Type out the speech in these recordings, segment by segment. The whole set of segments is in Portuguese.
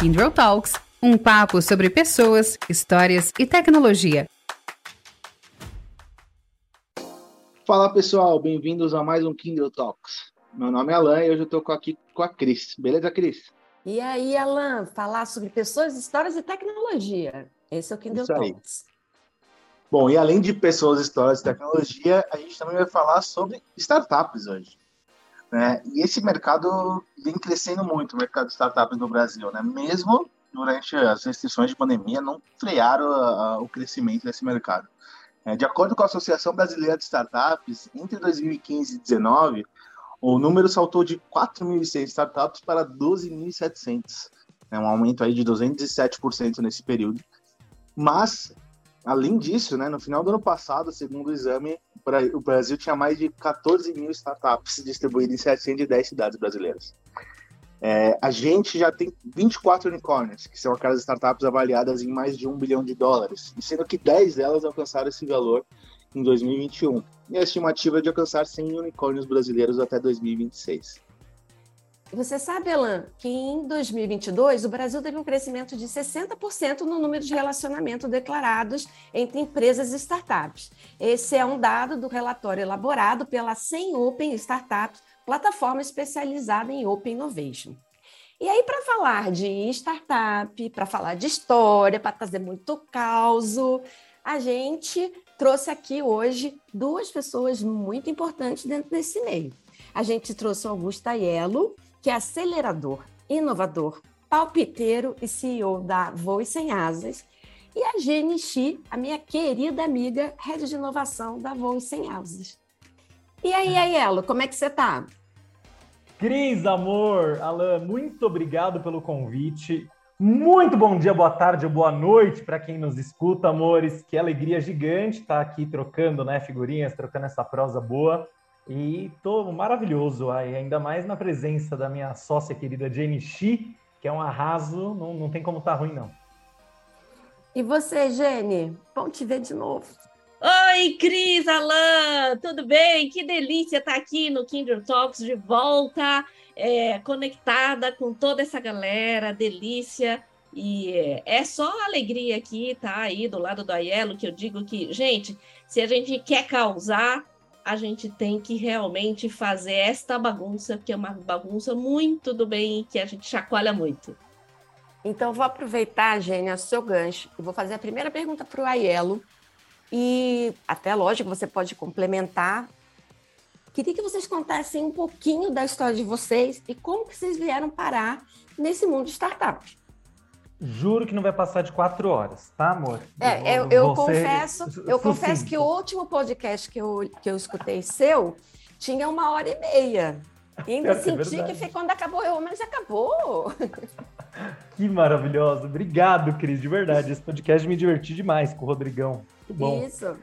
Kindle Talks, um papo sobre pessoas, histórias e tecnologia. Fala pessoal, bem-vindos a mais um Kindle Talks. Meu nome é Alan e hoje eu estou aqui com a Cris. Beleza, Cris? E aí, Alan, falar sobre pessoas, histórias e tecnologia. Esse é o Kindle Isso Talks. Aí. Bom, e além de pessoas, histórias e tecnologia, a gente também vai falar sobre startups hoje. Né? E esse mercado vem crescendo muito, o mercado de startups no Brasil, né? Mesmo durante as restrições de pandemia, não frearam a, a, o crescimento desse mercado. É, de acordo com a Associação Brasileira de Startups, entre 2015 e 2019, o número saltou de 4.100 startups para 12.700. É um aumento aí de 207% nesse período. Mas, além disso, né, no final do ano passado, segundo o exame, o Brasil tinha mais de 14 mil startups distribuídas em 710 cidades brasileiras. É, a gente já tem 24 unicórnios, que são aquelas startups avaliadas em mais de um bilhão de dólares, sendo que 10 delas alcançaram esse valor em 2021. E a estimativa é de alcançar 100 unicórnios brasileiros até 2026. Você sabe, Alan, que em 2022 o Brasil teve um crescimento de 60% no número de relacionamentos declarados entre empresas e startups. Esse é um dado do relatório elaborado pela 100 Open Startups, plataforma especializada em Open Innovation. E aí, para falar de startup, para falar de história, para trazer muito caos, a gente trouxe aqui hoje duas pessoas muito importantes dentro desse meio. A gente trouxe o Augusto Aiello, que é acelerador, inovador, palpiteiro e CEO da Voe Sem Asas, e a Jenny Xi, a minha querida amiga, head de inovação da Voe Sem Asas. E aí, Aiello, como é que você está? Cris, amor, Alan, muito obrigado pelo convite. Muito bom dia, boa tarde ou boa noite para quem nos escuta, amores. Que alegria gigante estar aqui trocando né, figurinhas, trocando essa prosa boa. E tô maravilhoso, ainda mais na presença da minha sócia querida Jenny Shi, que é um arraso, não, não tem como estar tá ruim, não. E você, Jenny? Bom te ver de novo. Oi, Cris, Alain, tudo bem? Que delícia estar aqui no Kindle Talks de volta, é, conectada com toda essa galera, delícia. E é, é só alegria aqui, tá? Aí do lado do Aiello, que eu digo que, gente, se a gente quer causar, a gente tem que realmente fazer esta bagunça, que é uma bagunça muito do bem que a gente chacoalha muito. Então, vou aproveitar, Gênia, seu gancho e vou fazer a primeira pergunta para o Aiello. E até, lógico, você pode complementar. Queria que vocês contassem um pouquinho da história de vocês e como que vocês vieram parar nesse mundo de startup. Juro que não vai passar de quatro horas, tá, amor? É, eu, eu confesso, eu confesso que o último podcast que eu, que eu escutei seu tinha uma hora e meia. E ainda é senti que foi quando acabou, eu, mas acabou. Que maravilhoso. Obrigado, Cris, de verdade. Esse podcast me diverti demais com o Rodrigão. Muito bom. Isso.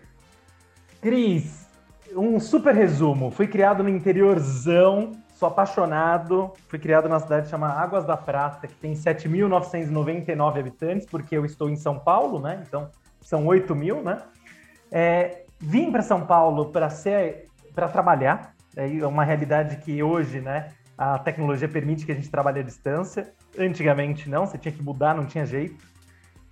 Cris, um super resumo. Fui criado no interiorzão Sou apaixonado. Fui criado na cidade chamada Águas da Prata, que tem 7.999 habitantes, porque eu estou em São Paulo, né? Então, são 8 mil, né? É, vim para São Paulo para ser para trabalhar. É uma realidade que hoje, né, a tecnologia permite que a gente trabalhe à distância. Antigamente não, você tinha que mudar, não tinha jeito.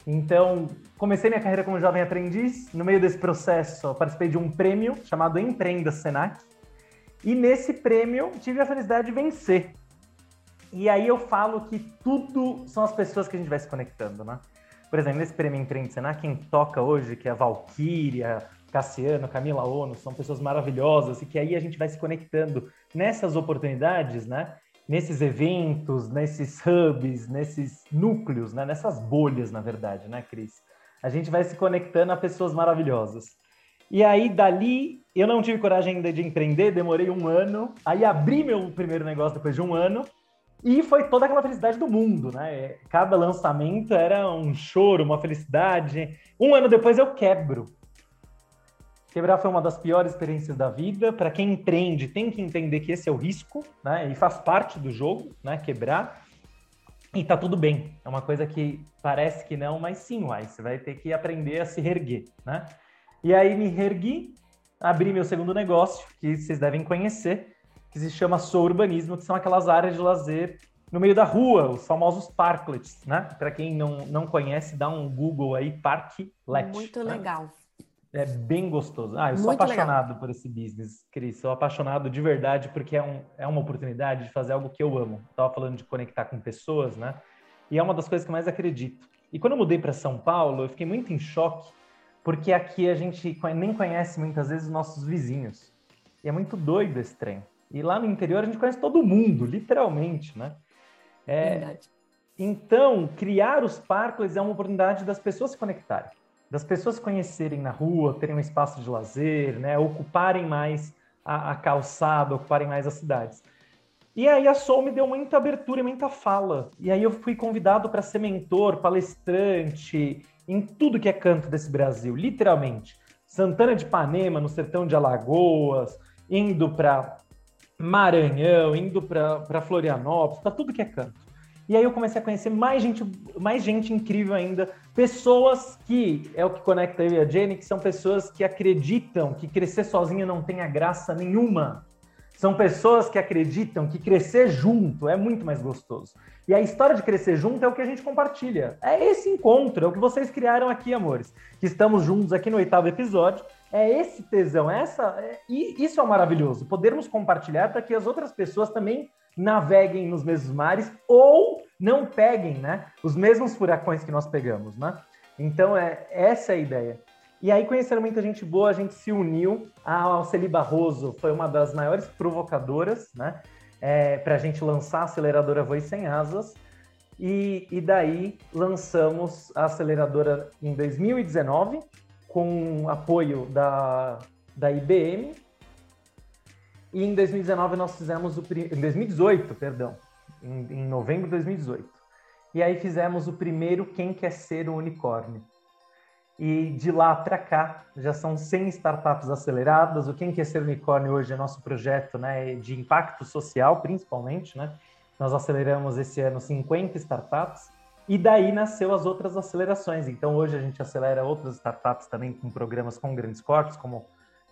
Então, comecei minha carreira como jovem aprendiz. No meio desse processo, participei de um prêmio chamado Empreenda Senac, e nesse prêmio tive a felicidade de vencer. E aí eu falo que tudo são as pessoas que a gente vai se conectando, né? Por exemplo, nesse prêmio Empreende Senar, quem toca hoje, que é a Valkyria, Cassiano, Camila Ono, são pessoas maravilhosas e que aí a gente vai se conectando nessas oportunidades, né? Nesses eventos, nesses hubs, nesses núcleos, né? Nessas bolhas, na verdade, né, Cris? A gente vai se conectando a pessoas maravilhosas. E aí, dali, eu não tive coragem ainda de empreender, demorei um ano. Aí, abri meu primeiro negócio depois de um ano. E foi toda aquela felicidade do mundo, né? Cada lançamento era um choro, uma felicidade. Um ano depois eu quebro. Quebrar foi uma das piores experiências da vida. Para quem empreende, tem que entender que esse é o risco, né? E faz parte do jogo, né? Quebrar. E tá tudo bem. É uma coisa que parece que não, mas sim, uai. Você vai ter que aprender a se reerguer, né? E aí me ergui, abri meu segundo negócio, que vocês devem conhecer, que se chama Sou Urbanismo, que são aquelas áreas de lazer no meio da rua, os famosos parklets, né? Para quem não, não conhece, dá um Google aí, parklet. Muito né? legal. É bem gostoso. Ah, eu sou Muito apaixonado legal. por esse business, Cris. Sou apaixonado de verdade porque é, um, é uma oportunidade de fazer algo que eu amo. Estava falando de conectar com pessoas, né? E é uma das coisas que eu mais acredito. E quando eu mudei para São Paulo, eu fiquei muito em choque porque aqui a gente nem conhece muitas vezes os nossos vizinhos. E é muito doido esse trem. E lá no interior a gente conhece todo mundo, literalmente, né? É, Verdade. então, criar os parques é uma oportunidade das pessoas se conectarem, das pessoas se conhecerem na rua, terem um espaço de lazer, né? ocuparem mais a, a calçada, ocuparem mais as cidades. E aí a Sol me deu muita abertura e muita fala. E aí eu fui convidado para ser mentor, palestrante, em tudo que é canto desse Brasil, literalmente. Santana de Ipanema, no sertão de Alagoas, indo para Maranhão, indo para Florianópolis, para tudo que é canto. E aí eu comecei a conhecer mais gente, mais gente incrível ainda, pessoas que é o que conecta eu e a Jenny, que são pessoas que acreditam que crescer sozinho não tenha graça nenhuma. São pessoas que acreditam que crescer junto é muito mais gostoso. E a história de crescer junto é o que a gente compartilha. É esse encontro, é o que vocês criaram aqui, amores. Que estamos juntos aqui no oitavo episódio. É esse tesão, essa, é, e isso é maravilhoso. Podermos compartilhar para que as outras pessoas também naveguem nos mesmos mares ou não peguem, né, os mesmos furacões que nós pegamos, né? Então é essa é a ideia. E aí conheceram muita gente boa, a gente se uniu. A Alceli Barroso foi uma das maiores provocadoras, né? É, para a gente lançar a aceleradora Voz Sem Asas. E, e daí lançamos a aceleradora em 2019, com apoio da, da IBM. E em 2019 nós fizemos o... Em 2018, perdão. Em, em novembro de 2018. E aí fizemos o primeiro Quem Quer Ser o Unicórnio. E de lá para cá, já são 100 startups aceleradas. O Quem Quer Ser Unicórnio hoje é nosso projeto né, de impacto social, principalmente. Né? Nós aceleramos esse ano 50 startups. E daí nasceu as outras acelerações. Então, hoje a gente acelera outras startups também com programas com grandes cortes, como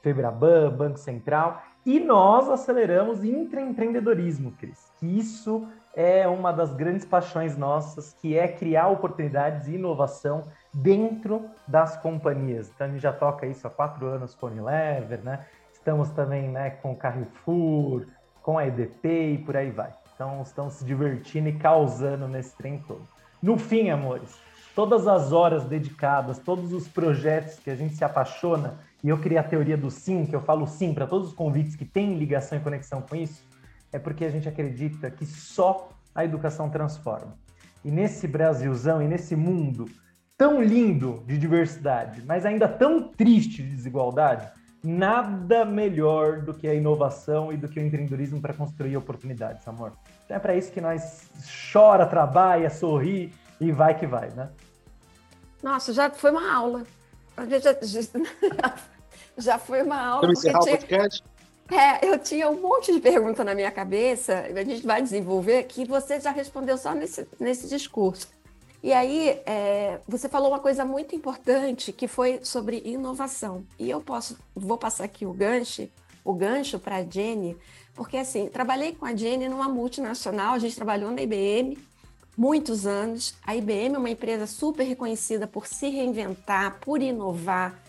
Febraban, Banco Central. E nós aceleramos intraempreendedorismo, Cris. Que isso é uma das grandes paixões nossas, que é criar oportunidades e inovação dentro das companhias. Então a gente já toca isso há quatro anos com a Unilever, né? Estamos também né, com o Carrefour, com a EDP e por aí vai. Então estamos se divertindo e causando nesse trem todo. No fim, amores, todas as horas dedicadas, todos os projetos que a gente se apaixona, e eu criei a teoria do sim, que eu falo sim para todos os convites que têm ligação e conexão com isso, é porque a gente acredita que só a educação transforma. E nesse Brasilzão e nesse mundo tão lindo de diversidade, mas ainda tão triste de desigualdade, nada melhor do que a inovação e do que o empreendedorismo para construir oportunidades, amor. Então é para isso que nós chora, trabalha, sorri e vai que vai, né? Nossa, já foi uma aula. Já, já, já foi uma aula. Vamos encerrar o tinha... podcast? É, eu tinha um monte de perguntas na minha cabeça, a gente vai desenvolver, que você já respondeu só nesse, nesse discurso. E aí, é, você falou uma coisa muito importante, que foi sobre inovação. E eu posso, vou passar aqui o gancho, o gancho para a Jenny, porque assim, trabalhei com a Jenny numa multinacional, a gente trabalhou na IBM muitos anos. A IBM é uma empresa super reconhecida por se reinventar, por inovar.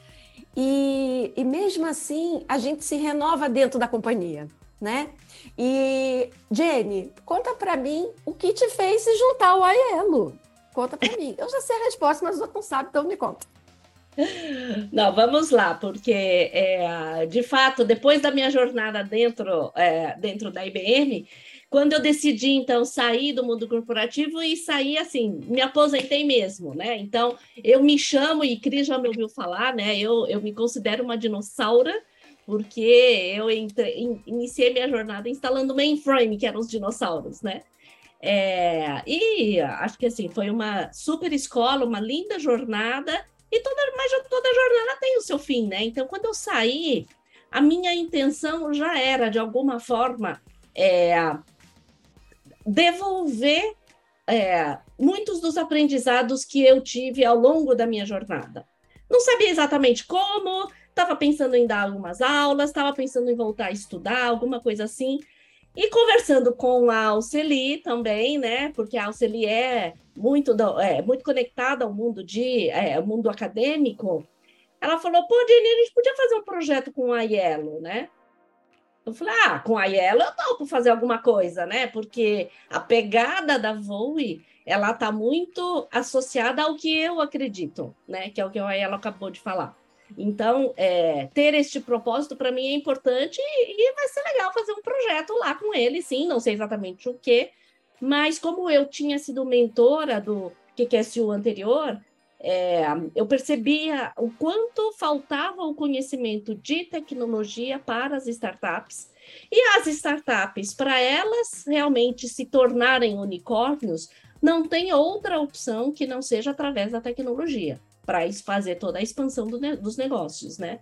E, e mesmo assim, a gente se renova dentro da companhia, né? E, Jenny, conta para mim o que te fez se juntar ao Aielo. Conta para mim. Eu já sei a resposta, mas os outros não sabem, então me conta. Não, vamos lá, porque é, de fato, depois da minha jornada dentro, é, dentro da IBM, quando eu decidi então sair do mundo corporativo e sair assim, me aposentei mesmo, né? Então eu me chamo, e Cris já me ouviu falar, né? Eu, eu me considero uma dinossauro, porque eu entre, in, iniciei minha jornada instalando mainframe, que eram os dinossauros, né? É, e acho que assim foi uma super escola, uma linda jornada, e toda, mas toda jornada tem o seu fim, né? Então, quando eu saí, a minha intenção já era, de alguma forma, é, devolver é, muitos dos aprendizados que eu tive ao longo da minha jornada. Não sabia exatamente como, estava pensando em dar algumas aulas, estava pensando em voltar a estudar, alguma coisa assim. E conversando com a Alceli também, né? Porque a Alceli é muito, é, muito conectada ao mundo de é, mundo acadêmico. Ela falou, pô, Jenny, a gente podia fazer um projeto com a Yellow, né? Eu falei, ah, com a Yellow eu topo fazer alguma coisa, né? Porque a pegada da Voe, ela está muito associada ao que eu acredito, né? Que é o que a Yellow acabou de falar. Então, é, ter este propósito para mim é importante e, e, vai ser legal fazer um projeto lá com ele, sim, não sei exatamente o que, mas como eu tinha sido mentora do QQSU anterior, é, eu percebia o quanto faltava o conhecimento de tecnologia para as startups. E as startups, para elas realmente se tornarem unicórnios, não tem outra opção que não seja através da tecnologia para fazer toda a expansão do, dos negócios, né?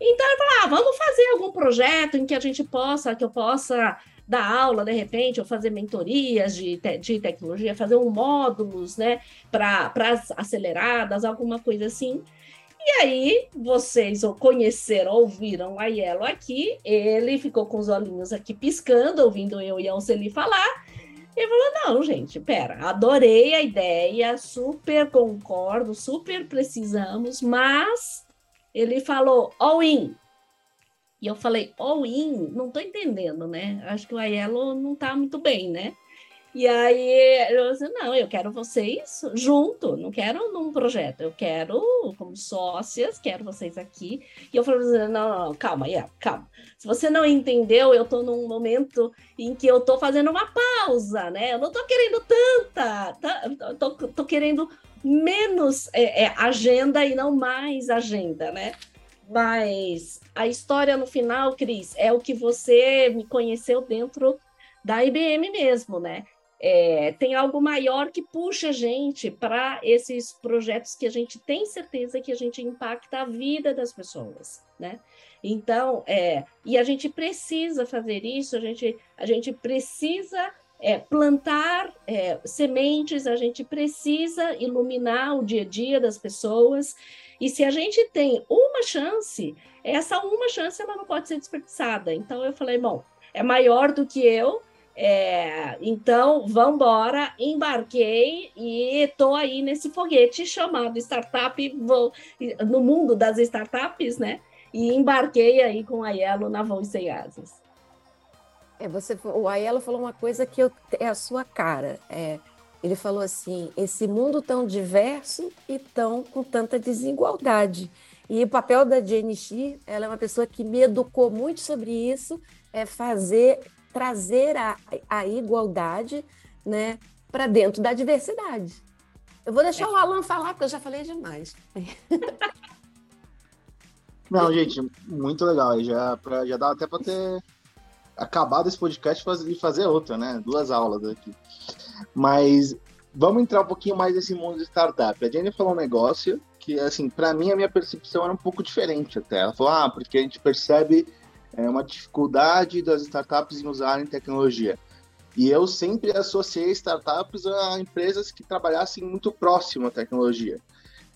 Então eu falei, ah, vamos fazer algum projeto em que a gente possa, que eu possa dar aula de repente, ou fazer mentorias de, te de tecnologia, fazer um módulos, né, para aceleradas, alguma coisa assim. E aí, vocês ou conheceram, ouviram a Yellow aqui, ele ficou com os olhinhos aqui piscando, ouvindo eu e a Alceli falar, e falou: não, gente, pera, adorei a ideia, super concordo, super precisamos, mas ele falou all in. E eu falei, all in, não tô entendendo, né? Acho que o Aiello não tá muito bem, né? E aí eu disse, não, eu quero vocês junto, não quero num projeto, eu quero como sócias, quero vocês aqui. E eu falei, não, não, não calma, yeah, calma. Se você não entendeu, eu estou num momento em que eu estou fazendo uma pausa, né? Eu não estou querendo tanta, tá, tô, tô, querendo menos é, é, agenda e não mais agenda, né? Mas a história no final, Cris, é o que você me conheceu dentro da IBM mesmo, né? É, tem algo maior que puxa a gente para esses projetos que a gente tem certeza que a gente impacta a vida das pessoas, né? Então, é, e a gente precisa fazer isso, a gente, a gente precisa é, plantar é, sementes, a gente precisa iluminar o dia a dia das pessoas, e se a gente tem uma chance, essa uma chance ela não pode ser desperdiçada. Então eu falei, bom, é maior do que eu, é, então, vamos embora, embarquei e estou aí nesse foguete chamado startup, vou, no mundo das startups, né? E embarquei aí com a Yellow na Voo Sem Asas. É, você, o Aiello falou uma coisa que eu, é a sua cara. É, ele falou assim: esse mundo tão diverso e tão com tanta desigualdade. E o papel da Jenny ela é uma pessoa que me educou muito sobre isso, é fazer trazer a, a igualdade né, para dentro da diversidade. Eu vou deixar o Alan falar, porque eu já falei demais. Não, gente, muito legal. Já, pra, já dá até para ter acabado esse podcast e fazer outra, né? Duas aulas aqui. Mas vamos entrar um pouquinho mais nesse mundo de startup. A Jenny falou um negócio que, assim, para mim a minha percepção era um pouco diferente até. Ela falou, ah, porque a gente percebe é uma dificuldade das startups em usarem tecnologia. E eu sempre associei startups a empresas que trabalhassem muito próximo à tecnologia.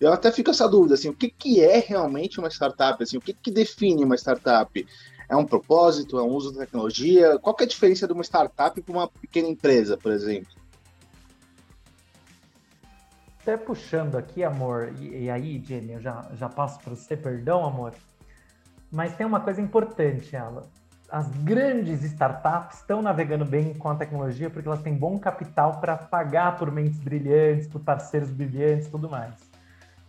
Eu até fico essa dúvida, assim, o que, que é realmente uma startup? Assim, o que, que define uma startup? É um propósito? É um uso da tecnologia? Qual é a diferença de uma startup para uma pequena empresa, por exemplo? Até puxando aqui, amor, e, e aí, Jenny, eu já, já passo para você, perdão, amor. Mas tem uma coisa importante, ela. As grandes startups estão navegando bem com a tecnologia porque elas têm bom capital para pagar por mentes brilhantes, por parceiros brilhantes, tudo mais.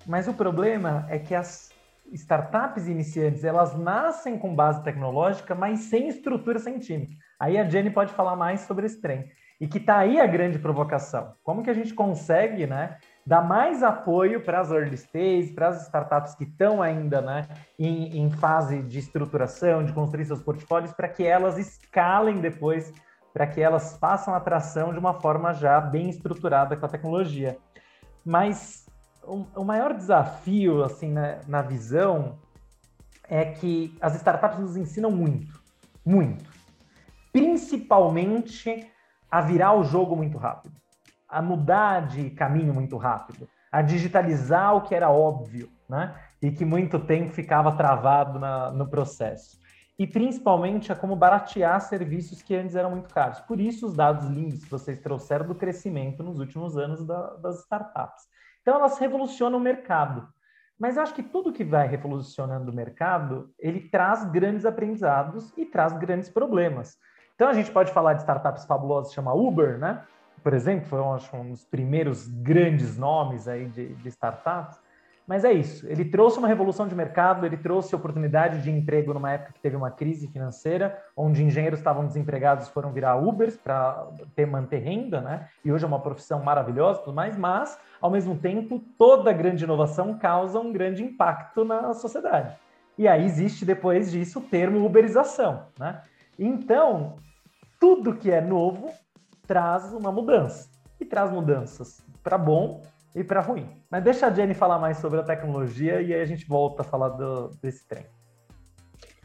Mas o problema é que as startups iniciantes elas nascem com base tecnológica, mas sem estrutura científica. Aí a Jenny pode falar mais sobre esse trem. E que está aí a grande provocação. Como que a gente consegue, né, dar mais apoio para as early stage, para as startups que estão ainda né, em, em fase de estruturação, de construir seus portfólios, para que elas escalem depois, para que elas façam atração de uma forma já bem estruturada com a tecnologia. Mas o, o maior desafio, assim, né, na visão, é que as startups nos ensinam muito, muito. Principalmente a virar o jogo muito rápido a mudar de caminho muito rápido, a digitalizar o que era óbvio, né? E que muito tempo ficava travado na, no processo. e principalmente a como baratear serviços que antes eram muito caros. Por isso, os dados lindos que vocês trouxeram do crescimento nos últimos anos da, das startups. Então, elas revolucionam o mercado. Mas eu acho que tudo que vai revolucionando o mercado, ele traz grandes aprendizados e traz grandes problemas. Então, a gente pode falar de startups fabulosas, chama Uber, né? Por exemplo, foi acho, um dos primeiros grandes nomes aí de, de startups mas é isso. Ele trouxe uma revolução de mercado, ele trouxe oportunidade de emprego numa época que teve uma crise financeira, onde engenheiros estavam desempregados foram virar Ubers para ter manter renda, né? E hoje é uma profissão maravilhosa, tudo mais. Mas, ao mesmo tempo, toda grande inovação causa um grande impacto na sociedade. E aí existe depois disso o termo uberização, né? Então, tudo que é novo traz uma mudança e traz mudanças para bom e para ruim. Mas deixa a Jenny falar mais sobre a tecnologia e aí a gente volta a falar do, desse trem.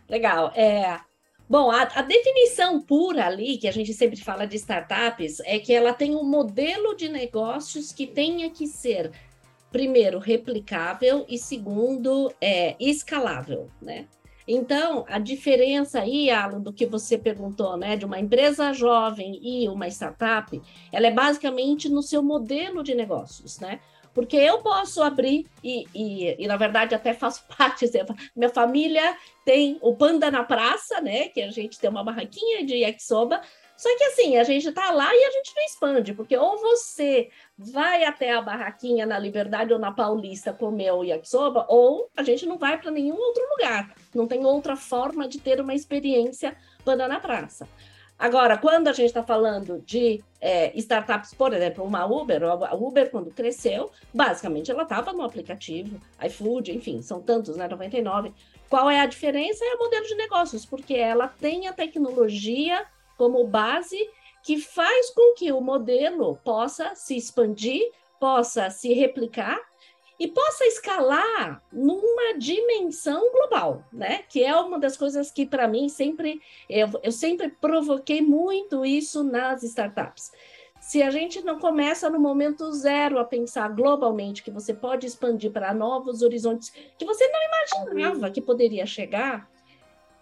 Legal. É, Bom, a, a, definição pura ali, que a gente sempre fala de startups, é que ela tem um modelo de negócios que tenha que ser, primeiro, replicável e, segundo, é, escalável, né? Então, a diferença aí, Alan, do que você perguntou, né, de uma empresa jovem e uma startup, ela é basicamente no seu modelo de negócios, né? Porque eu posso abrir, e, e, e na verdade até faço parte, minha família tem o Panda na Praça, né? Que a gente tem uma barraquinha de yakisoba, só que assim, a gente está lá e a gente não expande, porque ou você vai até a barraquinha na Liberdade ou na Paulista comer o yakisoba, ou a gente não vai para nenhum outro lugar. Não tem outra forma de ter uma experiência banda na praça. Agora, quando a gente está falando de é, startups, por exemplo, uma Uber, a Uber, quando cresceu, basicamente ela estava no aplicativo, iFood, enfim, são tantos, né? 99. Qual é a diferença? É o modelo de negócios, porque ela tem a tecnologia como base que faz com que o modelo possa se expandir, possa se replicar e possa escalar numa dimensão global, né? Que é uma das coisas que para mim sempre eu, eu sempre provoquei muito isso nas startups. Se a gente não começa no momento zero a pensar globalmente que você pode expandir para novos horizontes que você não imaginava que poderia chegar,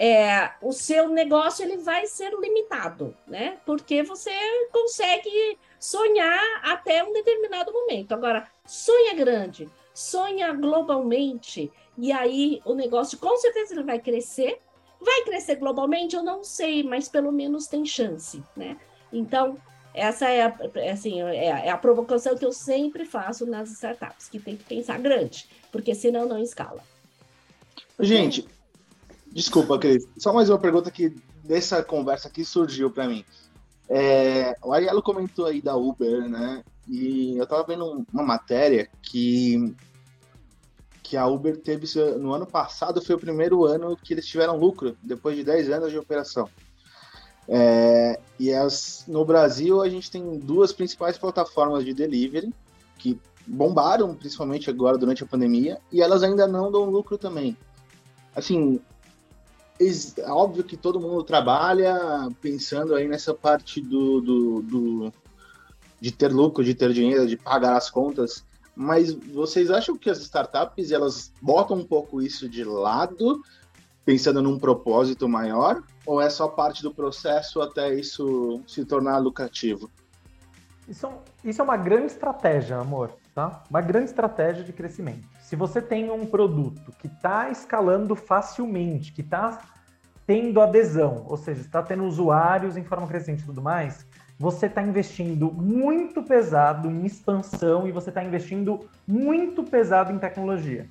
é, o seu negócio ele vai ser limitado, né? Porque você consegue sonhar até um determinado momento. Agora, sonha grande, sonha globalmente, e aí o negócio com certeza ele vai crescer. Vai crescer globalmente? Eu não sei, mas pelo menos tem chance, né? Então, essa é a, assim, é, é a provocação que eu sempre faço nas startups, que tem que pensar grande, porque senão não escala. Gente, Desculpa, Cris. Só mais uma pergunta que dessa conversa aqui surgiu para mim. É, o Arielo comentou aí da Uber, né? E eu tava vendo uma matéria que que a Uber teve no ano passado foi o primeiro ano que eles tiveram lucro depois de 10 anos de operação. É, e as, no Brasil a gente tem duas principais plataformas de delivery que bombaram principalmente agora durante a pandemia e elas ainda não dão lucro também. Assim, óbvio que todo mundo trabalha pensando aí nessa parte do, do, do, de ter lucro, de ter dinheiro, de pagar as contas, mas vocês acham que as startups elas botam um pouco isso de lado, pensando num propósito maior, ou é só parte do processo até isso se tornar lucrativo? Isso, isso é uma grande estratégia, amor, tá? Uma grande estratégia de crescimento. Se você tem um produto que está escalando facilmente, que está tendo adesão, ou seja, está tendo usuários em forma crescente e tudo mais, você está investindo muito pesado em expansão e você está investindo muito pesado em tecnologia.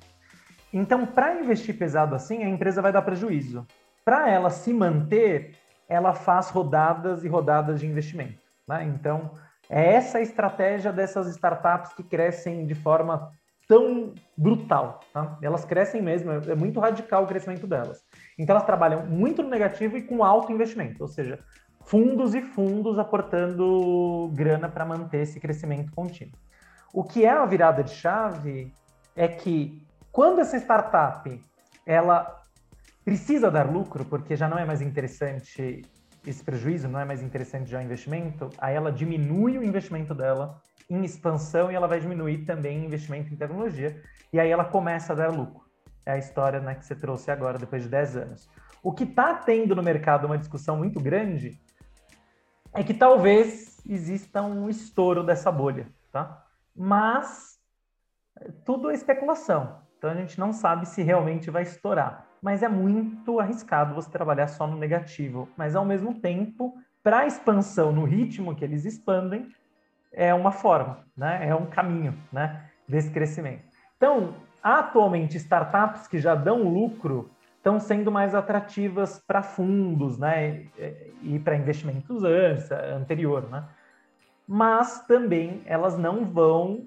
Então, para investir pesado assim, a empresa vai dar prejuízo. Para ela se manter, ela faz rodadas e rodadas de investimento. Né? Então, é essa a estratégia dessas startups que crescem de forma tão brutal. Tá? Elas crescem mesmo, é muito radical o crescimento delas. Então elas trabalham muito no negativo e com alto investimento, ou seja, fundos e fundos aportando grana para manter esse crescimento contínuo. O que é a virada de chave é que quando essa startup ela precisa dar lucro, porque já não é mais interessante esse prejuízo, não é mais interessante já o investimento, aí ela diminui o investimento dela em expansão e ela vai diminuir também investimento em tecnologia, e aí ela começa a dar lucro. É a história né, que você trouxe agora, depois de 10 anos. O que está tendo no mercado uma discussão muito grande é que talvez exista um estouro dessa bolha, tá? Mas tudo é especulação. Então a gente não sabe se realmente vai estourar. Mas é muito arriscado você trabalhar só no negativo. Mas ao mesmo tempo, para a expansão no ritmo que eles expandem, é uma forma, né? É um caminho, né? Desse crescimento. Então, atualmente, startups que já dão lucro estão sendo mais atrativas para fundos, né? E para investimentos anterior, né? Mas também elas não vão,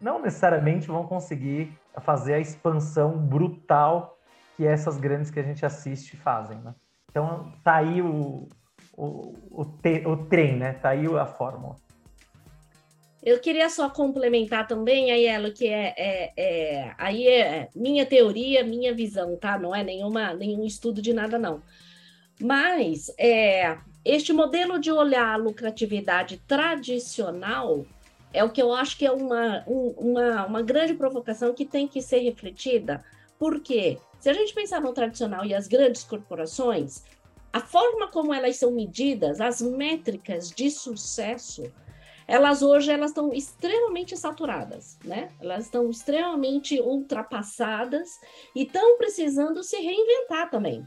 não necessariamente vão conseguir fazer a expansão brutal que essas grandes que a gente assiste fazem, né? Então tá aí o, o, o, te, o trem, né? Tá aí a fórmula. Eu queria só complementar também, Aiello, que é, é, é, aí é minha teoria, minha visão, tá? Não é nenhuma, nenhum estudo de nada, não. Mas é, este modelo de olhar a lucratividade tradicional é o que eu acho que é uma, uma, uma grande provocação que tem que ser refletida, porque se a gente pensar no tradicional e as grandes corporações, a forma como elas são medidas, as métricas de sucesso, elas hoje elas estão extremamente saturadas, né? Elas estão extremamente ultrapassadas e estão precisando se reinventar também.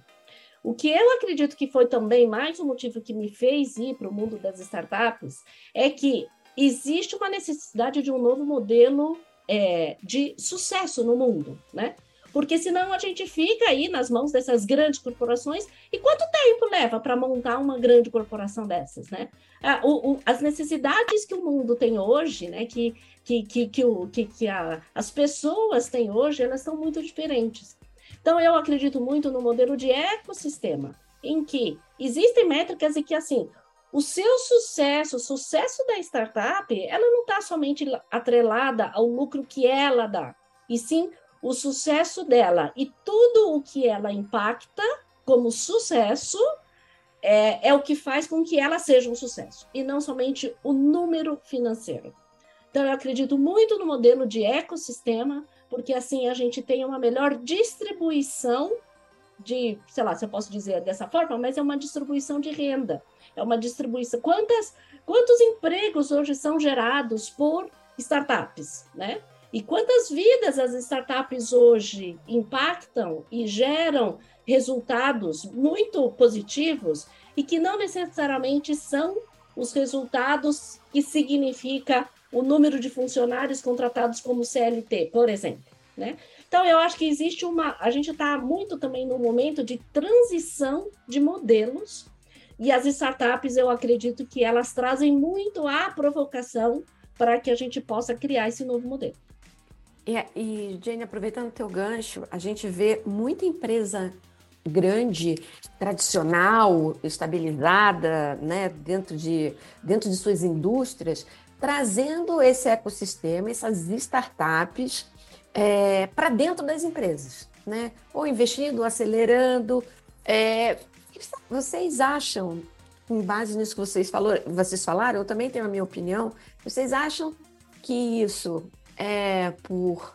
O que eu acredito que foi também mais um motivo que me fez ir para o mundo das startups é que existe uma necessidade de um novo modelo é, de sucesso no mundo, né? Porque senão a gente fica aí nas mãos dessas grandes corporações. E quanto tempo leva para montar uma grande corporação dessas, né? Ah, o, o, as necessidades que o mundo tem hoje, né? Que, que, que, que, o, que, que a, as pessoas têm hoje, elas são muito diferentes. Então, eu acredito muito no modelo de ecossistema, em que existem métricas e que, assim, o seu sucesso, o sucesso da startup, ela não está somente atrelada ao lucro que ela dá, e sim o sucesso dela e tudo o que ela impacta como sucesso é, é o que faz com que ela seja um sucesso, e não somente o número financeiro. Então, eu acredito muito no modelo de ecossistema, porque assim a gente tem uma melhor distribuição de, sei lá, se eu posso dizer dessa forma, mas é uma distribuição de renda, é uma distribuição. Quantas, quantos empregos hoje são gerados por startups, né? E quantas vidas as startups hoje impactam e geram resultados muito positivos e que não necessariamente são os resultados que significa o número de funcionários contratados como CLT, por exemplo, né? Então eu acho que existe uma, a gente está muito também no momento de transição de modelos e as startups eu acredito que elas trazem muito a provocação para que a gente possa criar esse novo modelo. E, e Jane, aproveitando o teu gancho, a gente vê muita empresa grande, tradicional, estabilizada, né, dentro de, dentro de suas indústrias, trazendo esse ecossistema, essas startups é, para dentro das empresas, né? Ou investindo, acelerando. É, vocês acham, com base nisso que vocês, falou, vocês falaram, eu também tenho a minha opinião, vocês acham que isso é, por,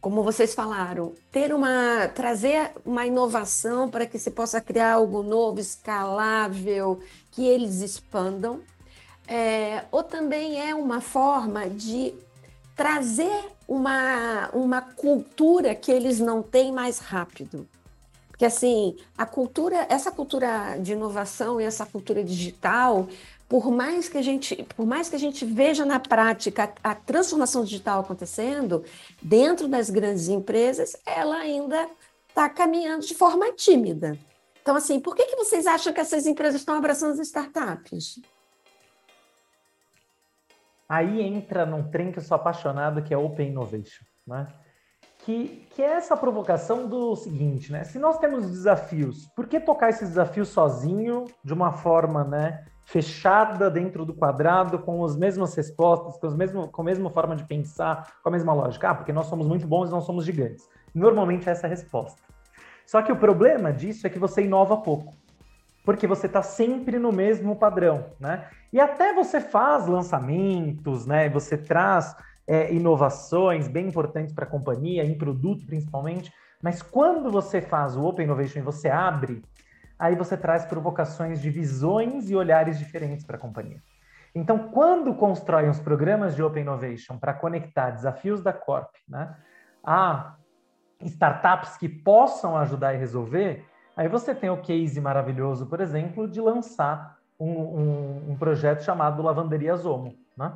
como vocês falaram, ter uma, trazer uma inovação para que se possa criar algo novo, escalável, que eles expandam, é, ou também é uma forma de trazer uma, uma cultura que eles não têm mais rápido. Porque assim, a cultura, essa cultura de inovação e essa cultura digital, por mais que a gente, por mais que a gente veja na prática a, a transformação digital acontecendo, dentro das grandes empresas, ela ainda está caminhando de forma tímida. Então, assim, por que, que vocês acham que essas empresas estão abraçando as startups? Aí entra num trem que eu sou apaixonado, que é Open Innovation, né? Que, que é essa provocação do seguinte, né? Se nós temos desafios, por que tocar esses desafios sozinho, de uma forma, né, fechada dentro do quadrado, com as mesmas respostas, com, as mesmo, com a mesma forma de pensar, com a mesma lógica. Ah, porque nós somos muito bons e não somos gigantes. Normalmente é essa a resposta. Só que o problema disso é que você inova pouco. Porque você está sempre no mesmo padrão, né? E até você faz lançamentos, né? Você traz é, inovações bem importantes para a companhia, em produto principalmente, Mas quando você faz o Open Innovation e você abre, aí você traz provocações de visões e olhares diferentes para a companhia. Então, quando constroem os programas de Open Innovation para conectar desafios da Corp né, a startups que possam ajudar e resolver, aí você tem o case maravilhoso, por exemplo, de lançar um, um, um projeto chamado Lavanderia Zomo, né?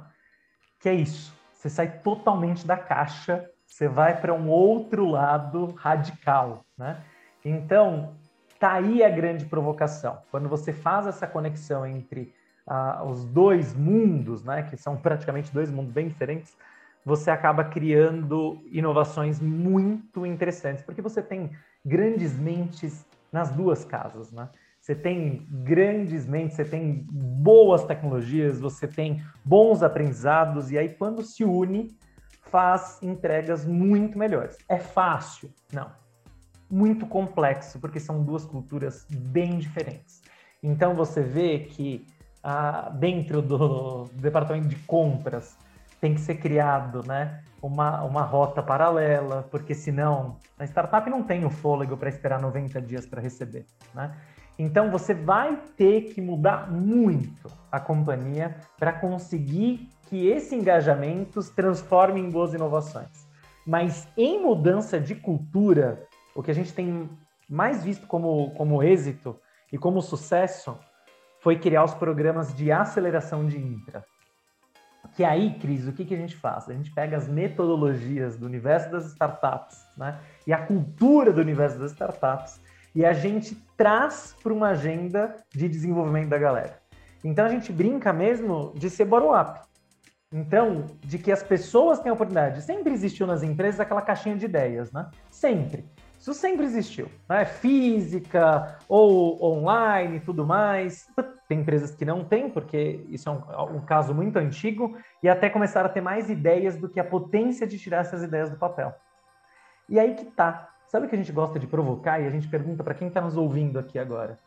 que é isso, você sai totalmente da caixa, você vai para um outro lado radical. Né? Então, tá aí a grande provocação. Quando você faz essa conexão entre uh, os dois mundos, né, que são praticamente dois mundos bem diferentes, você acaba criando inovações muito interessantes, porque você tem grandes mentes nas duas casas, né? Você tem grandes mentes, você tem boas tecnologias, você tem bons aprendizados, e aí quando se une, faz entregas muito melhores. É fácil? Não. Muito complexo, porque são duas culturas bem diferentes. Então você vê que ah, dentro do departamento de compras tem que ser criado, né? Uma, uma rota paralela, porque senão a startup não tem o fôlego para esperar 90 dias para receber, né? Então você vai ter que mudar muito a companhia para conseguir que esse engajamento se transforme em boas inovações. Mas em mudança de cultura, o que a gente tem mais visto como, como êxito e como sucesso foi criar os programas de aceleração de infra. Que aí, Cris, o que, que a gente faz? A gente pega as metodologias do universo das startups né, e a cultura do universo das startups e a gente traz para uma agenda de desenvolvimento da galera. Então a gente brinca mesmo de ser bottom-up. Então, de que as pessoas têm a oportunidade. Sempre existiu nas empresas aquela caixinha de ideias, né? Sempre. Isso sempre existiu, né? Física ou online e tudo mais. Tem empresas que não têm, porque isso é um, um, caso muito antigo, e até começaram a ter mais ideias do que a potência de tirar essas ideias do papel. E aí que tá. Sabe o que a gente gosta de provocar e a gente pergunta para quem está nos ouvindo aqui agora?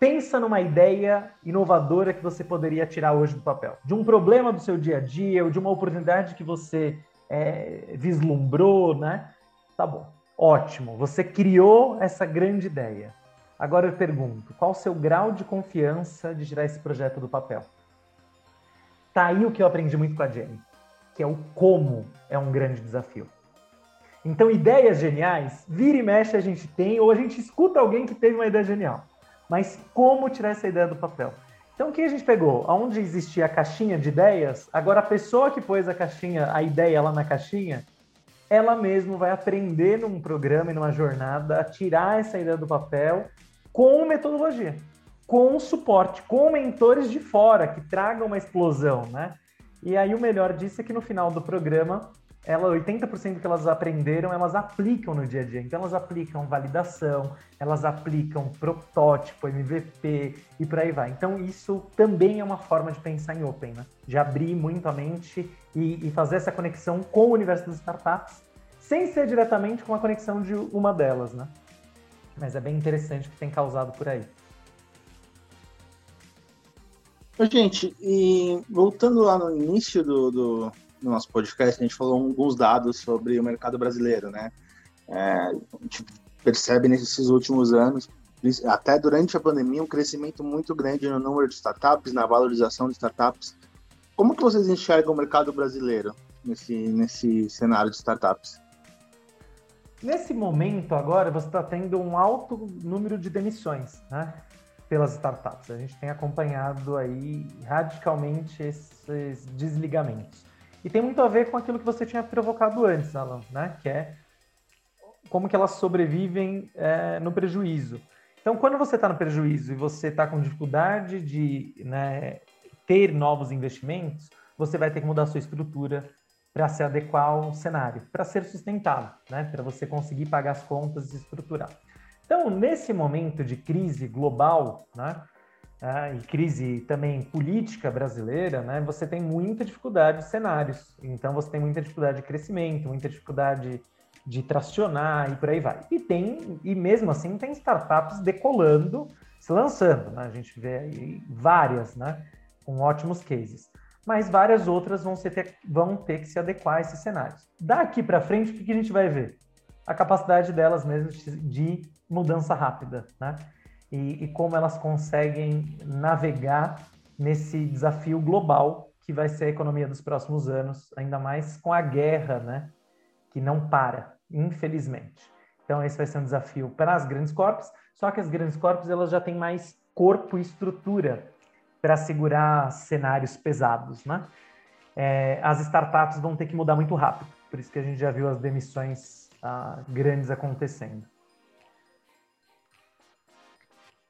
Pensa numa ideia inovadora que você poderia tirar hoje do papel. De um problema do seu dia a dia, ou de uma oportunidade que você é, vislumbrou, né? Tá bom Ótimo, você criou essa grande ideia. Agora eu pergunto, qual o seu grau de confiança de tirar esse projeto do papel? Tá aí o que eu aprendi muito com a Jenny, que é o como é um grande desafio. Então, ideias geniais, vira e mexe a gente tem, ou a gente escuta alguém que teve uma ideia genial. Mas como tirar essa ideia do papel? Então, o que a gente pegou? Onde existia a caixinha de ideias, agora a pessoa que pôs a caixinha, a ideia lá na caixinha, ela mesma vai aprender num programa e numa jornada a tirar essa ideia do papel com metodologia, com suporte, com mentores de fora que tragam uma explosão, né? E aí o melhor disso é que no final do programa, ela 80% do que elas aprenderam, elas aplicam no dia a dia. Então elas aplicam validação, elas aplicam protótipo, MVP e por aí vai. Então isso também é uma forma de pensar em Open, né? De abrir muito a mente e, e fazer essa conexão com o universo das startups, sem ser diretamente com a conexão de uma delas, né? Mas é bem interessante o que tem causado por aí. Gente, e voltando lá no início do, do, do, nosso podcast, a gente falou alguns dados sobre o mercado brasileiro, né? É, a gente percebe nesses últimos anos, até durante a pandemia, um crescimento muito grande no número de startups, na valorização de startups. Como que vocês enxergam o mercado brasileiro nesse, nesse cenário de startups? Nesse momento agora, você está tendo um alto número de demissões, né? Pelas startups. A gente tem acompanhado aí radicalmente esses desligamentos. E tem muito a ver com aquilo que você tinha provocado antes, Alan, né? Que é como que elas sobrevivem é, no prejuízo. Então, quando você está no prejuízo e você está com dificuldade de né, ter novos investimentos, você vai ter que mudar a sua estrutura para se adequar ao cenário, para ser sustentável, né? para você conseguir pagar as contas e estruturar. Então, nesse momento de crise global, né, é, e crise também política brasileira, né, você tem muita dificuldade de cenários. Então, você tem muita dificuldade de crescimento, muita dificuldade de tracionar e por aí vai. E tem, e mesmo assim, tem startups decolando, se lançando. Né? A gente vê várias, né? Com ótimos cases. Mas várias outras vão, ter, vão ter que se adequar a esses cenários. Daqui para frente, o que, que a gente vai ver? a capacidade delas mesmo de mudança rápida, né? E, e como elas conseguem navegar nesse desafio global que vai ser a economia dos próximos anos, ainda mais com a guerra, né? Que não para, infelizmente. Então esse vai ser um desafio para as grandes corpos, só que as grandes corpos elas já têm mais corpo e estrutura para segurar cenários pesados, né? É, as startups vão ter que mudar muito rápido, por isso que a gente já viu as demissões ah, grandes acontecendo.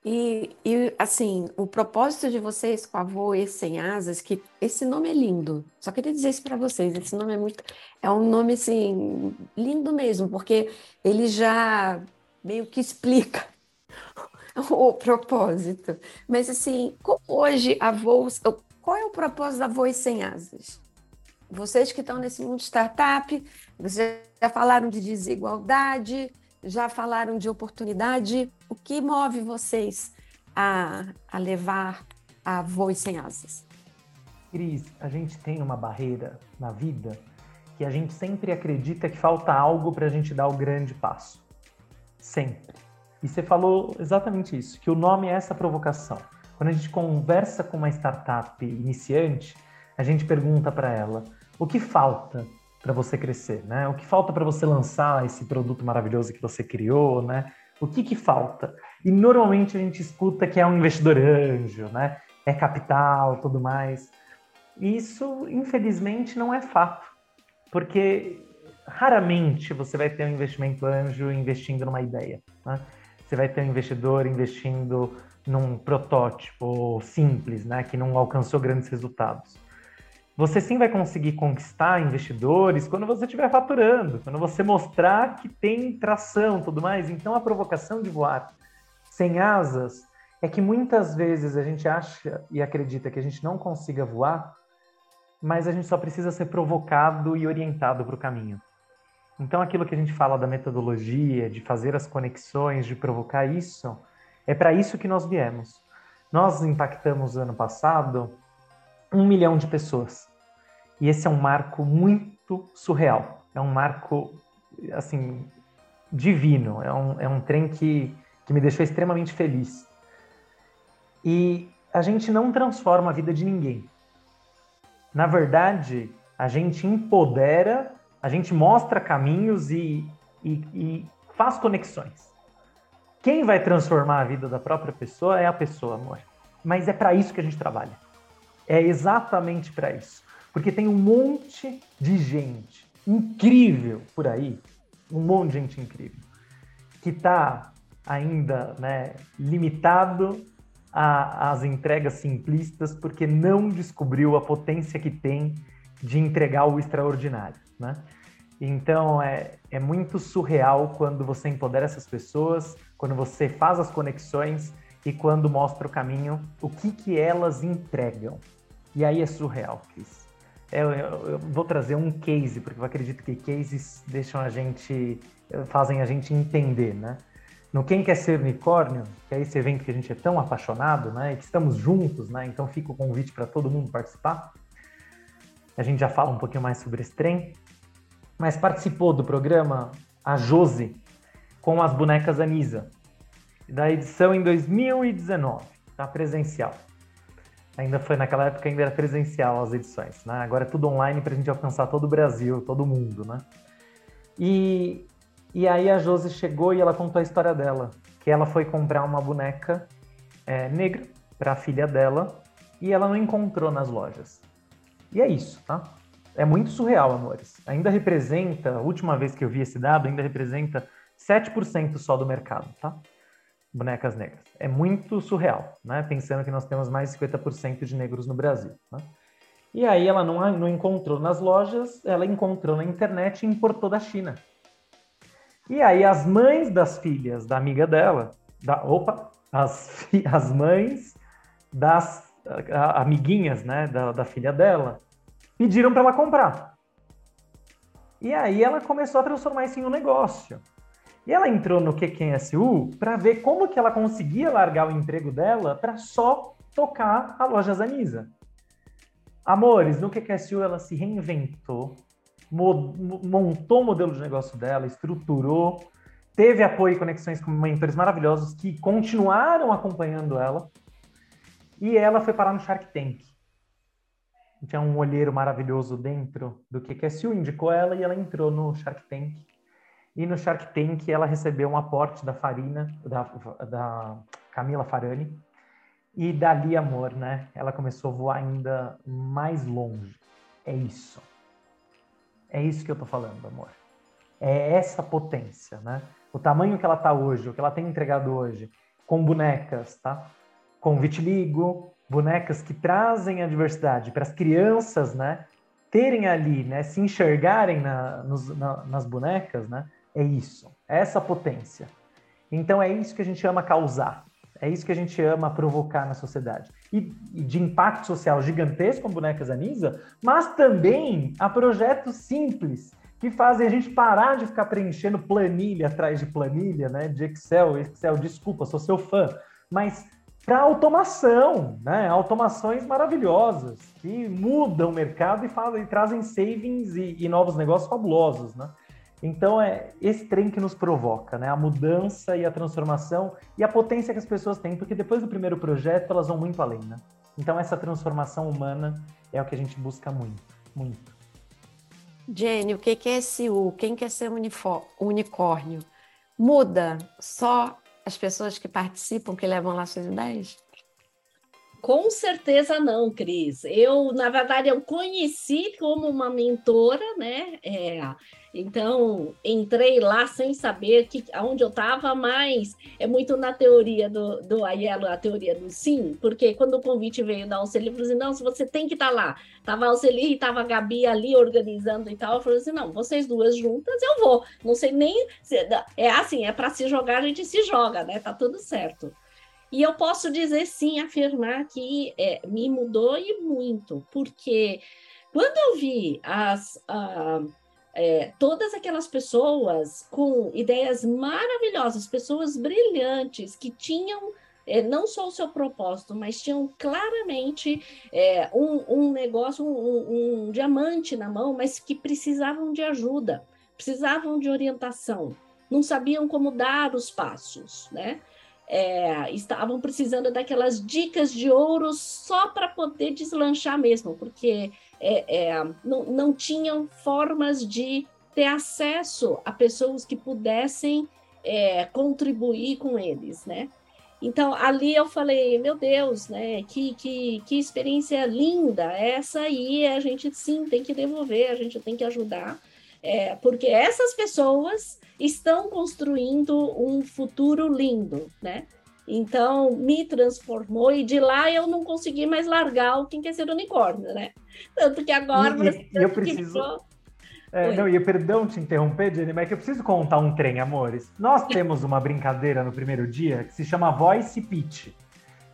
E, e, assim, o propósito de vocês com a Voe Sem Asas, que esse nome é lindo. Só queria dizer isso para vocês. Esse nome é muito, é um nome assim lindo mesmo, porque ele já meio que explica o propósito. Mas assim, como hoje a qual é o propósito da Voe Sem Asas? Vocês que estão nesse mundo startup, vocês já falaram de desigualdade, já falaram de oportunidade. O que move vocês a, a levar a voz sem asas? Cris, a gente tem uma barreira na vida que a gente sempre acredita que falta algo para a gente dar o grande passo. Sempre. E você falou exatamente isso, que o nome é essa provocação. Quando a gente conversa com uma startup iniciante, a gente pergunta para ela: o que falta para você crescer, né? O que falta para você lançar esse produto maravilhoso que você criou, né? O que que falta? E normalmente a gente escuta que é um investidor anjo, né? É capital, tudo mais. E isso, infelizmente, não é fato, porque raramente você vai ter um investimento anjo investindo numa ideia. Né? Você vai ter um investidor investindo num protótipo simples, né? Que não alcançou grandes resultados você sim vai conseguir conquistar investidores quando você estiver faturando, quando você mostrar que tem tração tudo mais. Então, a provocação de voar sem asas é que muitas vezes a gente acha e acredita que a gente não consiga voar, mas a gente só precisa ser provocado e orientado para o caminho. Então, aquilo que a gente fala da metodologia, de fazer as conexões, de provocar isso, é para isso que nós viemos. Nós impactamos ano passado um milhão de pessoas. E esse é um marco muito surreal. É um marco, assim, divino. É um, é um trem que, que me deixou extremamente feliz. E a gente não transforma a vida de ninguém. Na verdade, a gente empodera, a gente mostra caminhos e, e, e faz conexões. Quem vai transformar a vida da própria pessoa é a pessoa, amor. Mas é para isso que a gente trabalha. É exatamente para isso. Porque tem um monte de gente incrível por aí, um monte de gente incrível, que está ainda né, limitado às entregas simplistas porque não descobriu a potência que tem de entregar o extraordinário, né? Então é, é muito surreal quando você empodera essas pessoas, quando você faz as conexões e quando mostra o caminho, o que, que elas entregam. E aí é surreal, Cris. Eu, eu, eu, vou trazer um case, porque eu acredito que cases deixam a gente, fazem a gente entender, né? No Quem Quer Ser Unicórnio, que é esse evento que a gente é tão apaixonado, né? E que estamos juntos, né? Então fica o convite para todo mundo participar. A gente já fala um pouquinho mais sobre esse trem. Mas participou do programa a Jose com as bonecas Anisa, da edição em 2019, tá? Presencial. Ainda foi naquela época ainda era presencial as edições, né? Agora é tudo online para a gente alcançar todo o Brasil, todo mundo, né? E, e aí a Josi chegou e ela contou a história dela, que ela foi comprar uma boneca é, negra para a filha dela e ela não encontrou nas lojas. E é isso, tá? É muito surreal, amores. Ainda representa, a última vez que eu vi esse dado, ainda representa 7% só do mercado, tá? Bonecas negras. É muito surreal, né? Pensando que nós temos mais de 50% de negros no Brasil. Né? E aí ela não, não encontrou nas lojas, ela encontrou na internet e importou da China. E aí as mães das filhas da amiga dela, da, opa, as, as mães das a, amiguinhas, né, da, da filha dela, pediram para ela comprar. E aí ela começou a transformar isso em um negócio. E ela entrou no QQSU para ver como que ela conseguia largar o emprego dela para só tocar a loja Zanisa. Amores, no QQSU ela se reinventou montou o modelo de negócio dela, estruturou, teve apoio e conexões com mentores maravilhosos que continuaram acompanhando ela. E ela foi parar no Shark Tank. Tinha um olheiro maravilhoso dentro do que QSU, indicou ela e ela entrou no Shark Tank. E no Shark Tank ela recebeu um aporte da Farina, da, da Camila Farani. E dali, amor, né? Ela começou a voar ainda mais longe. É isso. É isso que eu tô falando, amor. É essa potência, né? O tamanho que ela tá hoje, o que ela tem entregado hoje, com bonecas, tá? Com vitiligo, bonecas que trazem a diversidade para as crianças, né? Terem ali, né? Se enxergarem na, nos, na, nas bonecas, né? É isso. É essa potência. Então é isso que a gente ama causar. É isso que a gente ama provocar na sociedade. E, e de impacto social gigantesco com bonecas Anisa, mas também a projetos simples que fazem a gente parar de ficar preenchendo planilha atrás de planilha, né? De Excel, Excel, desculpa, sou seu fã, mas para automação, né? Automações maravilhosas que mudam o mercado e, fazem, e trazem savings e, e novos negócios fabulosos, né? Então é esse trem que nos provoca, né? A mudança e a transformação e a potência que as pessoas têm, porque depois do primeiro projeto elas vão muito além, né? Então essa transformação humana é o que a gente busca muito, muito. Jenny, o que é SU? Quem quer ser unicórnio? Muda só as pessoas que participam, que levam lá suas ideias? Com certeza não, Cris. Eu, na verdade, eu conheci como uma mentora, né? É, então, entrei lá sem saber que, aonde eu estava, mas é muito na teoria do, do Aiello, a teoria do sim, porque quando o convite veio da Alceli, eu falei assim, não, você tem que estar tá lá. Tava a Alceli e estava a Gabi ali organizando e tal, eu falei assim, não, vocês duas juntas, eu vou. Não sei nem... Se, é assim, é para se jogar, a gente se joga, né? Tá tudo certo. E eu posso dizer sim, afirmar que é, me mudou e muito, porque quando eu vi as, uh, é, todas aquelas pessoas com ideias maravilhosas, pessoas brilhantes, que tinham é, não só o seu propósito, mas tinham claramente é, um, um, negócio, um, um diamante na mão, mas que precisavam de ajuda, precisavam de orientação, não sabiam como dar os passos, né? É, estavam precisando daquelas dicas de ouro só para poder deslanchar mesmo, porque é, é, não, não tinham formas de ter acesso a pessoas que pudessem é, contribuir com eles, né? Então, ali eu falei, meu Deus, né? Que, que, que experiência linda! Essa aí a gente sim tem que devolver, a gente tem que ajudar, é, porque essas pessoas estão construindo um futuro lindo, né? Então, me transformou e de lá eu não consegui mais largar o Quem Quer Ser Unicórnio, né? Tanto que agora... E, e eu preciso... É, não, e perdão te interromper, Jenny, mas é que eu preciso contar um trem, amores. Nós temos uma brincadeira no primeiro dia que se chama Voice Pitch. O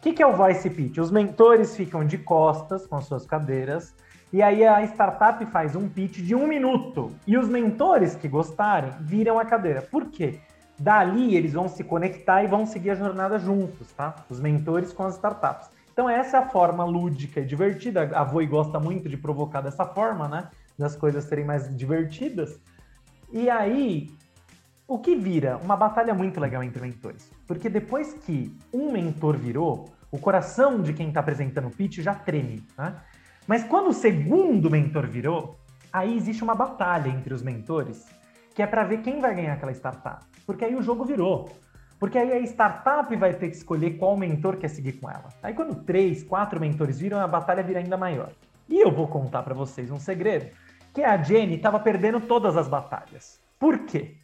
que, que é o Voice Pitch? Os mentores ficam de costas com as suas cadeiras e aí a startup faz um pitch de um minuto. E os mentores que gostarem viram a cadeira. Por quê? Dali eles vão se conectar e vão seguir a jornada juntos, tá? Os mentores com as startups. Então essa é a forma lúdica e divertida. A Voi gosta muito de provocar dessa forma, né? Das coisas serem mais divertidas. E aí, o que vira? Uma batalha muito legal entre mentores. Porque depois que um mentor virou, o coração de quem está apresentando o pitch já treme, né? Mas quando o segundo mentor virou, aí existe uma batalha entre os mentores, que é para ver quem vai ganhar aquela startup. Porque aí o jogo virou. Porque aí a startup vai ter que escolher qual mentor quer seguir com ela. Aí quando três, quatro mentores viram, a batalha vira ainda maior. E eu vou contar para vocês um segredo, que a Jenny estava perdendo todas as batalhas. Por quê?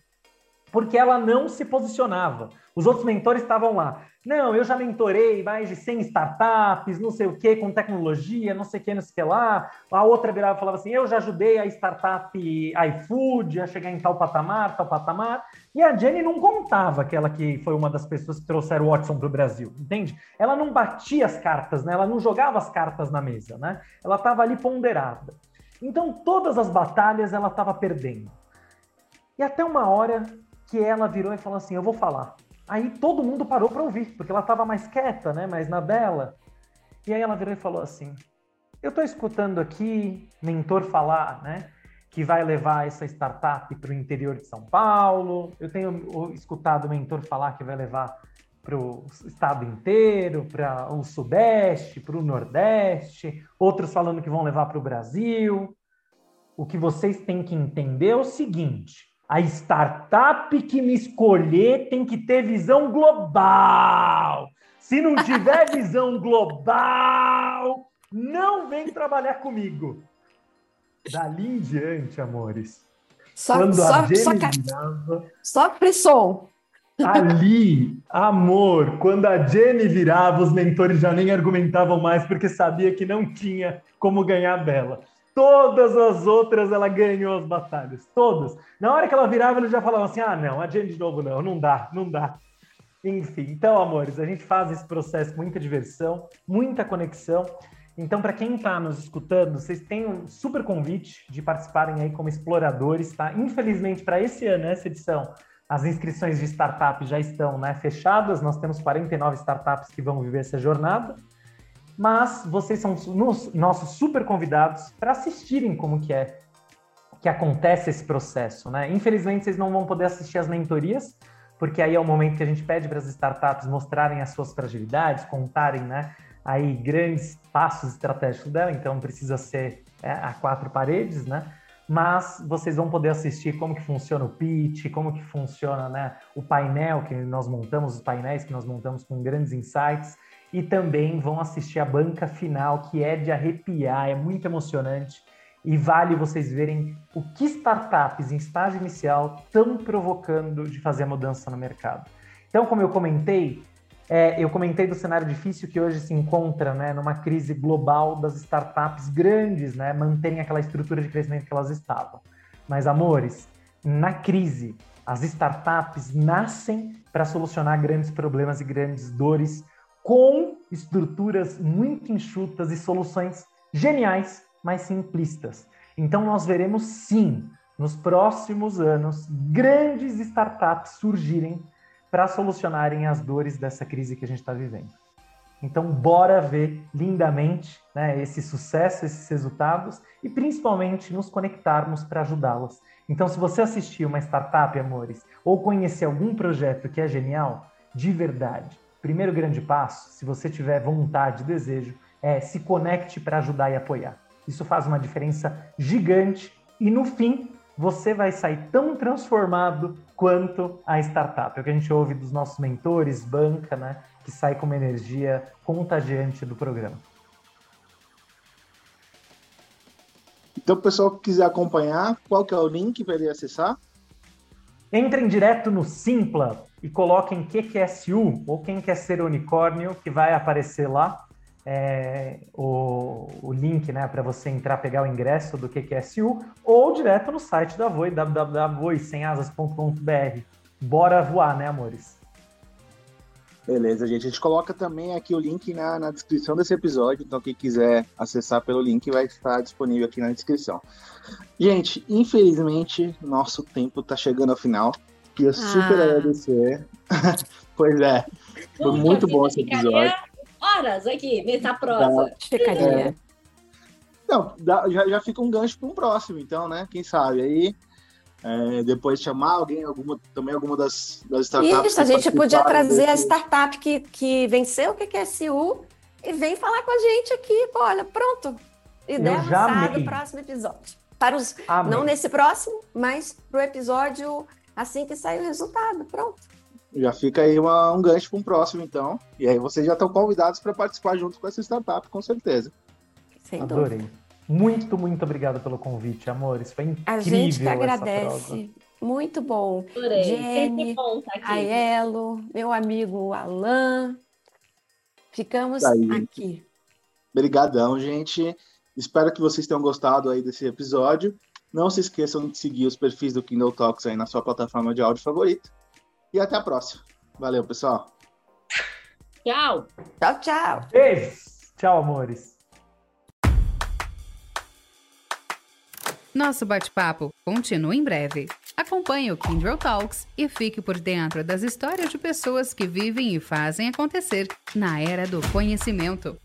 Porque ela não se posicionava. Os outros mentores estavam lá. Não, eu já mentorei mais de 100 startups, não sei o que, com tecnologia, não sei o que, não sei o que lá. A outra virava e falava assim: eu já ajudei a startup iFood a chegar em tal patamar, tal patamar. E a Jenny não contava aquela que foi uma das pessoas que trouxeram o Watson para o Brasil, entende? Ela não batia as cartas, né? ela não jogava as cartas na mesa, né? Ela estava ali ponderada. Então, todas as batalhas ela estava perdendo. E até uma hora que ela virou e falou assim: eu vou falar. Aí todo mundo parou para ouvir, porque ela estava mais quieta, né, mais na dela. E aí ela virou e falou assim: Eu estou escutando aqui mentor falar, né, que vai levar essa startup para o interior de São Paulo. Eu tenho escutado o mentor falar que vai levar para o estado inteiro, para o Sudeste, para o Nordeste, outros falando que vão levar para o Brasil. O que vocês têm que entender é o seguinte: a startup que me escolher tem que ter visão global. Se não tiver visão global, não vem trabalhar comigo. Dali em diante, amores. Só, quando só, a Jenny só, virava, só pressão. Ali, amor, quando a Jenny virava, os mentores já nem argumentavam mais porque sabia que não tinha como ganhar dela. Todas as outras ela ganhou as batalhas, todas. Na hora que ela virava, eles já falavam assim: ah, não, a Jenny de novo não, não dá, não dá. Enfim, então, amores, a gente faz esse processo com muita diversão, muita conexão. Então, para quem está nos escutando, vocês têm um super convite de participarem aí como exploradores, tá? Infelizmente, para esse ano, essa edição, as inscrições de startup já estão né, fechadas, nós temos 49 startups que vão viver essa jornada, mas vocês são nos, nossos super convidados para assistirem como que é que acontece esse processo, né? Infelizmente vocês não vão poder assistir as mentorias, porque aí é o momento que a gente pede para as startups mostrarem as suas fragilidades, contarem, né, aí grandes passos estratégicos dela, então precisa ser é, a quatro paredes, né? mas vocês vão poder assistir como que funciona o pitch, como que funciona né, o painel que nós montamos, os painéis que nós montamos com grandes insights, e também vão assistir a banca final, que é de arrepiar, é muito emocionante, e vale vocês verem o que startups em estágio inicial estão provocando de fazer a mudança no mercado. Então, como eu comentei, é, eu comentei do cenário difícil que hoje se encontra né, numa crise global das startups grandes, né, manterem aquela estrutura de crescimento que elas estavam. Mas, amores, na crise, as startups nascem para solucionar grandes problemas e grandes dores com estruturas muito enxutas e soluções geniais, mas simplistas. Então, nós veremos sim, nos próximos anos, grandes startups surgirem para solucionarem as dores dessa crise que a gente está vivendo. Então, bora ver lindamente né, esse sucesso, esses resultados e principalmente nos conectarmos para ajudá-las. Então, se você assistir uma startup, amores, ou conhecer algum projeto que é genial, de verdade, primeiro grande passo, se você tiver vontade, desejo, é se conecte para ajudar e apoiar. Isso faz uma diferença gigante e no fim você vai sair tão transformado quanto a startup. É o que a gente ouve dos nossos mentores, banca, né? Que sai com uma energia contagiante do programa. Então, o pessoal que quiser acompanhar, qual que é o link para ele acessar? Entrem direto no Simpla e coloquem QQSU ou quem quer ser unicórnio, que vai aparecer lá é, o, o, link né, para você entrar, pegar o ingresso do QQSU, ou direto no site da Voi, www.voisemasas.com.br. Bora voar, né, amores? Beleza, gente. A gente coloca também aqui o link na, na descrição desse episódio, então quem quiser acessar pelo link vai estar disponível aqui na descrição. Gente, infelizmente, nosso tempo está chegando ao final. Queria super ah. agradecer. pois é, foi muito bom esse episódio horas aqui nessa prosa. Ficaria. É. Não, dá, já, já fica um gancho para um próximo, então, né? Quem sabe? Aí é, depois chamar alguém, alguma, também alguma das, das startups. Isso, a gente podia trazer a startup que, que venceu o QQSU e vem falar com a gente aqui. Pô, olha, pronto. Ideia lançada do próximo episódio. Para os, não nesse próximo, mas para o episódio assim que sair o resultado. Pronto. Já fica aí uma, um gancho para um próximo, então. E aí vocês já estão convidados para participar junto com essa startup, com certeza. Sem Adorei. Dúvida. Muito, muito obrigado pelo convite, amores. Foi incrível. A gente que agradece. Muito bom. Adorei. Jenny, bom Aiello, meu amigo Alan. Ficamos aqui. Obrigadão, gente. Espero que vocês tenham gostado aí desse episódio. Não se esqueçam de seguir os perfis do Kindle Talks aí na sua plataforma de áudio favorita. E até a próxima. Valeu, pessoal. Tchau. Tchau, tchau. Beijo. Tchau, amores. Nosso bate-papo continua em breve. Acompanhe o Kindle Talks e fique por dentro das histórias de pessoas que vivem e fazem acontecer na era do conhecimento.